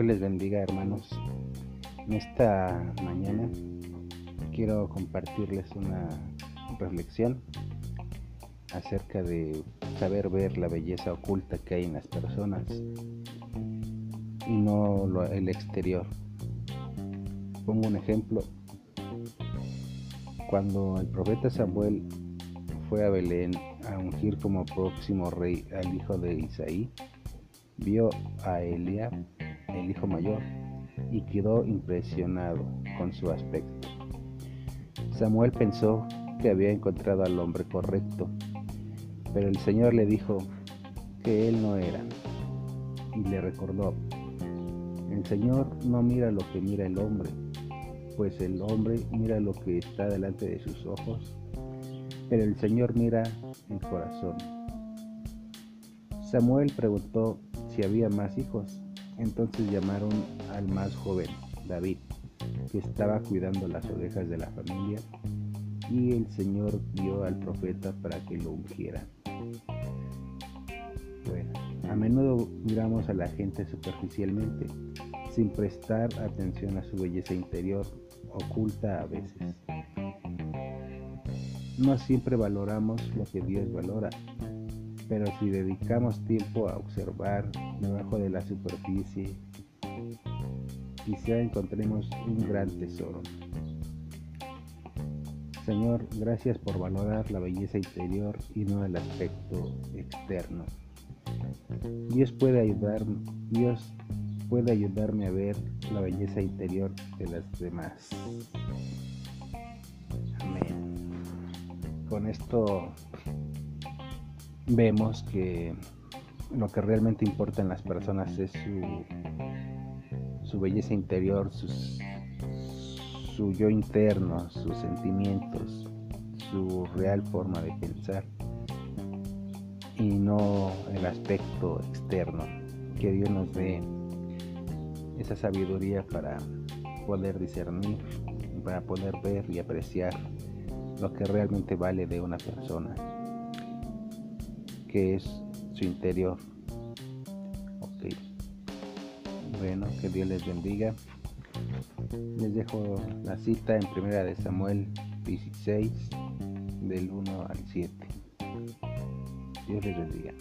les bendiga hermanos. En esta mañana quiero compartirles una reflexión acerca de saber ver la belleza oculta que hay en las personas y no el exterior. Pongo un ejemplo. Cuando el profeta Samuel fue a Belén a ungir como próximo rey al hijo de Isaí, vio a Eliab, el hijo mayor, y quedó impresionado con su aspecto. Samuel pensó que había encontrado al hombre correcto, pero el Señor le dijo que él no era, y le recordó, el Señor no mira lo que mira el hombre, pues el hombre mira lo que está delante de sus ojos, pero el Señor mira el corazón. Samuel preguntó si había más hijos. Entonces llamaron al más joven, David, que estaba cuidando las ovejas de la familia, y el Señor dio al profeta para que lo ungiera. Bueno, a menudo miramos a la gente superficialmente, sin prestar atención a su belleza interior, oculta a veces. No siempre valoramos lo que Dios valora, pero si dedicamos tiempo a observar debajo de la superficie, quizá encontremos un gran tesoro. Señor, gracias por valorar la belleza interior y no el aspecto externo. Dios puede ayudarme, Dios puede ayudarme a ver la belleza interior de las demás. Amén. Con esto vemos que lo que realmente importa en las personas es su, belleza interior, su yo interno, sus sentimientos, su real forma de pensar y no el aspecto externo. Que Dios nos dé esa sabiduría para poder discernir, para poder ver y apreciar lo que realmente vale de una persona que es su interior. Ok. Bueno, que Dios les bendiga. Les dejo la cita en primera de Samuel 16 del 1 al 7. Dios les bendiga.